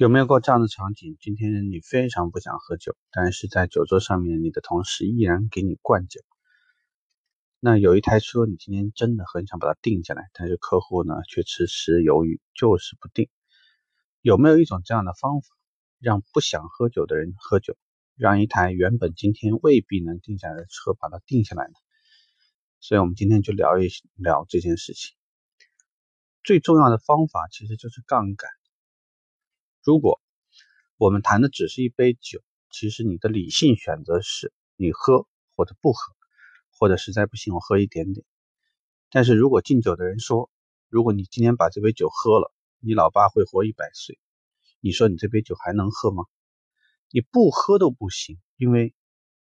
有没有过这样的场景？今天你非常不想喝酒，但是在酒桌上面，你的同事依然给你灌酒。那有一台车，你今天真的很想把它定下来，但是客户呢却迟迟犹豫，就是不定。有没有一种这样的方法，让不想喝酒的人喝酒，让一台原本今天未必能定下来的车把它定下来呢？所以我们今天就聊一聊这件事情。最重要的方法其实就是杠杆。如果我们谈的只是一杯酒，其实你的理性选择是你喝或者不喝，或者实在不行我喝一点点。但是如果敬酒的人说，如果你今天把这杯酒喝了，你老爸会活一百岁，你说你这杯酒还能喝吗？你不喝都不行，因为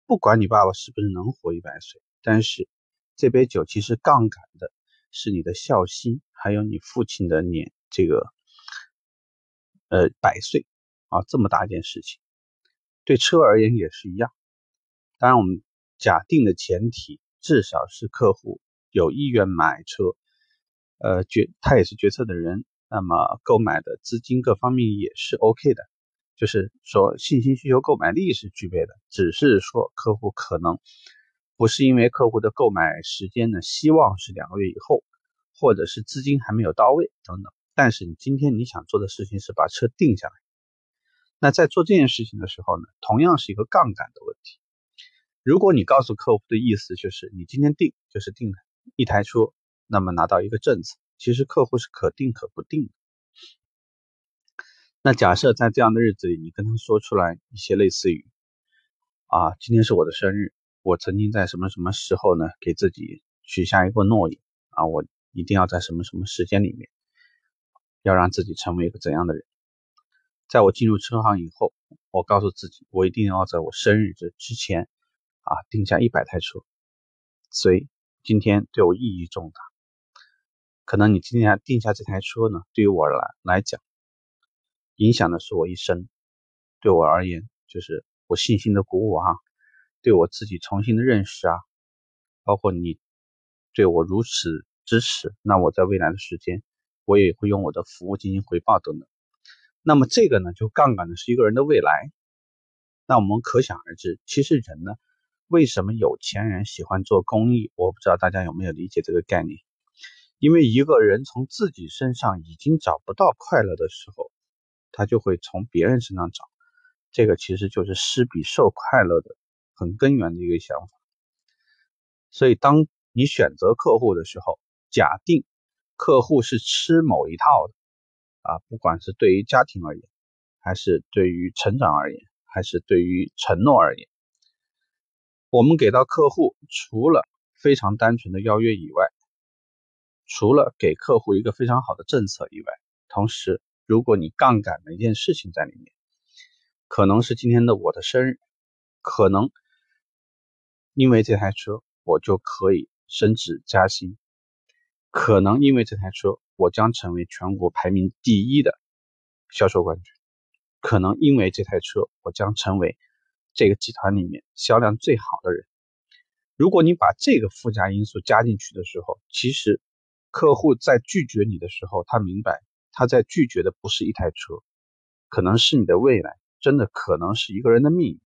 不管你爸爸是不是能活一百岁，但是这杯酒其实杠杆的是你的孝心，还有你父亲的年这个。呃，百岁啊，这么大一件事情，对车而言也是一样。当然，我们假定的前提至少是客户有意愿买车，呃，决他也是决策的人，那么购买的资金各方面也是 OK 的，就是说信心需求购买力是具备的，只是说客户可能不是因为客户的购买时间呢，希望是两个月以后，或者是资金还没有到位等等。但是你今天你想做的事情是把车定下来，那在做这件事情的时候呢，同样是一个杠杆的问题。如果你告诉客户的意思就是你今天定就是定一台车，那么拿到一个政策，其实客户是可定可不定的。那假设在这样的日子里，你跟他说出来一些类似于啊，今天是我的生日，我曾经在什么什么时候呢，给自己许下一个诺言啊，我一定要在什么什么时间里面。要让自己成为一个怎样的人？在我进入车行以后，我告诉自己，我一定要在我生日这之前啊定下一百台车。所以今天对我意义重大。可能你今天定下这台车呢，对于我来来讲，影响的是我一生。对我而言，就是我信心的鼓舞啊，对我自己重新的认识啊，包括你对我如此支持，那我在未来的时间。我也会用我的服务进行回报等等。那么这个呢，就杠杆的是一个人的未来。那我们可想而知，其实人呢，为什么有钱人喜欢做公益？我不知道大家有没有理解这个概念。因为一个人从自己身上已经找不到快乐的时候，他就会从别人身上找。这个其实就是施比受快乐的很根源的一个想法。所以，当你选择客户的时候，假定。客户是吃某一套的啊，不管是对于家庭而言，还是对于成长而言，还是对于承诺而言，我们给到客户除了非常单纯的邀约以外，除了给客户一个非常好的政策以外，同时，如果你杠杆的一件事情在里面，可能是今天的我的生日，可能因为这台车我就可以升职加薪。可能因为这台车，我将成为全国排名第一的销售冠军。可能因为这台车，我将成为这个集团里面销量最好的人。如果你把这个附加因素加进去的时候，其实客户在拒绝你的时候，他明白他在拒绝的不是一台车，可能是你的未来，真的可能是一个人的命运。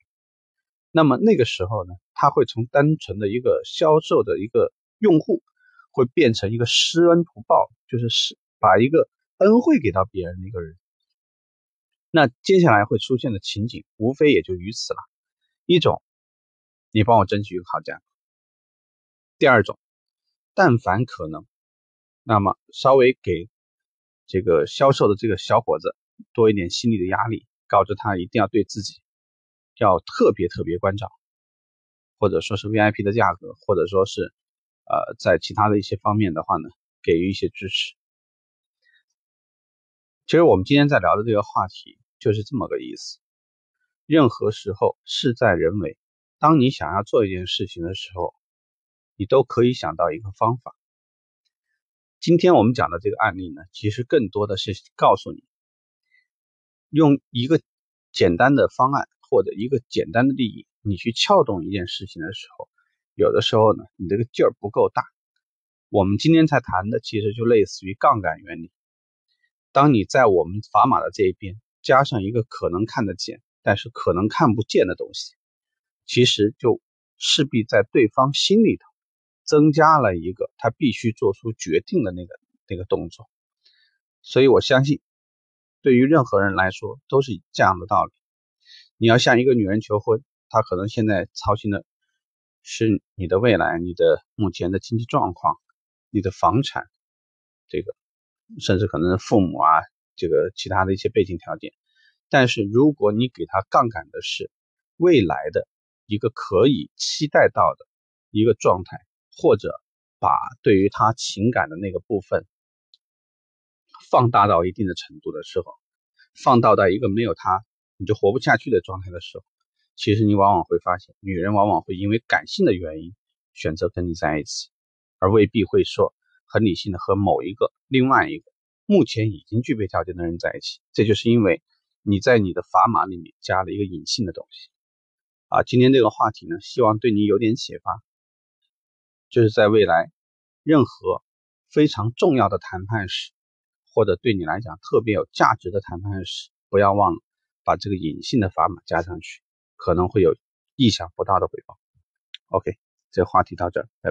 那么那个时候呢，他会从单纯的一个销售的一个用户。会变成一个施恩图报，就是是把一个恩惠给到别人的一个人。那接下来会出现的情景，无非也就于此了。一种，你帮我争取一个好价格；第二种，但凡可能，那么稍微给这个销售的这个小伙子多一点心理的压力，告知他一定要对自己要特别特别关照，或者说是 VIP 的价格，或者说是。呃，在其他的一些方面的话呢，给予一些支持。其实我们今天在聊的这个话题就是这么个意思。任何时候事在人为，当你想要做一件事情的时候，你都可以想到一个方法。今天我们讲的这个案例呢，其实更多的是告诉你，用一个简单的方案或者一个简单的利益，你去撬动一件事情的时候。有的时候呢，你这个劲儿不够大。我们今天才谈的，其实就类似于杠杆原理。当你在我们砝码的这一边，加上一个可能看得见，但是可能看不见的东西，其实就势必在对方心里头增加了一个他必须做出决定的那个那个动作。所以我相信，对于任何人来说都是这样的道理。你要向一个女人求婚，她可能现在操心的是你的未来、你的目前的经济状况、你的房产，这个甚至可能父母啊，这个其他的一些背景条件。但是如果你给他杠杆的是未来的一个可以期待到的一个状态，或者把对于他情感的那个部分放大到一定的程度的时候，放大到一个没有他。你就活不下去的状态的时候，其实你往往会发现，女人往往会因为感性的原因选择跟你在一起，而未必会说很理性的和某一个另外一个目前已经具备条件的人在一起。这就是因为你在你的砝码里面加了一个隐性的东西。啊，今天这个话题呢，希望对你有点启发，就是在未来任何非常重要的谈判时，或者对你来讲特别有价值的谈判时，不要忘了。把这个隐性的砝码加上去，可能会有意想不到的回报。OK，这话题到这，拜拜。